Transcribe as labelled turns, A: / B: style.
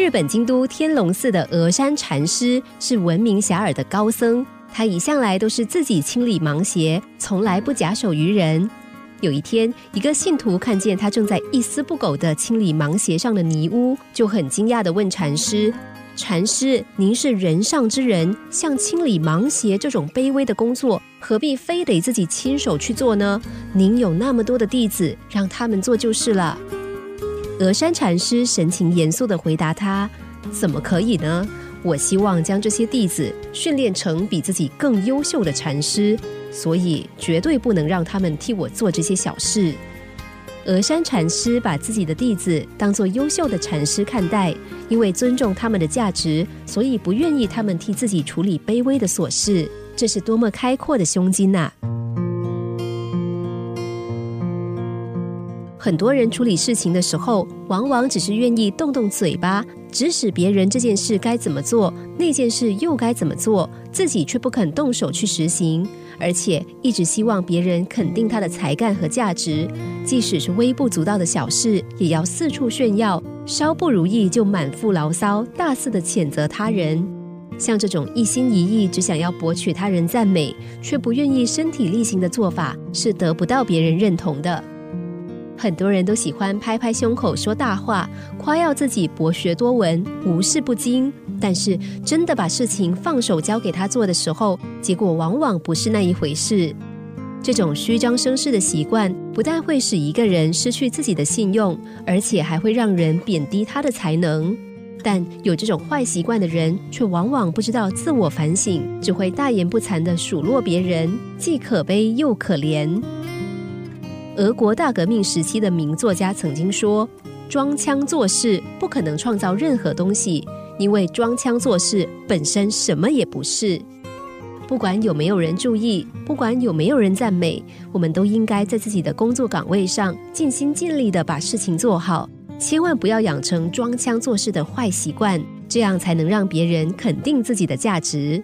A: 日本京都天龙寺的峨山禅师是闻名遐迩的高僧，他一向来都是自己清理芒鞋，从来不假手于人。有一天，一个信徒看见他正在一丝不苟地清理芒鞋上的泥污，就很惊讶地问禅师。禅师，您是人上之人，像清理盲鞋这种卑微的工作，何必非得自己亲手去做呢？您有那么多的弟子，让他们做就是了。峨山禅师神情严肃地回答他：“怎么可以呢？我希望将这些弟子训练成比自己更优秀的禅师，所以绝对不能让他们替我做这些小事。”峨山禅师把自己的弟子当作优秀的禅师看待，因为尊重他们的价值，所以不愿意他们替自己处理卑微的琐事。这是多么开阔的胸襟呐！很多人处理事情的时候，往往只是愿意动动嘴巴，指使别人这件事该怎么做，那件事又该怎么做，自己却不肯动手去实行。而且一直希望别人肯定他的才干和价值，即使是微不足道的小事，也要四处炫耀；稍不如意就满腹牢骚，大肆的谴责他人。像这种一心一意只想要博取他人赞美，却不愿意身体力行的做法，是得不到别人认同的。很多人都喜欢拍拍胸口说大话，夸耀自己博学多闻、无事不精。但是，真的把事情放手交给他做的时候，结果往往不是那一回事。这种虚张声势的习惯，不但会使一个人失去自己的信用，而且还会让人贬低他的才能。但有这种坏习惯的人，却往往不知道自我反省，只会大言不惭地数落别人，既可悲又可怜。俄国大革命时期的名作家曾经说：“装腔作势不可能创造任何东西，因为装腔作势本身什么也不是。不管有没有人注意，不管有没有人赞美，我们都应该在自己的工作岗位上尽心尽力的把事情做好，千万不要养成装腔作势的坏习惯，这样才能让别人肯定自己的价值。”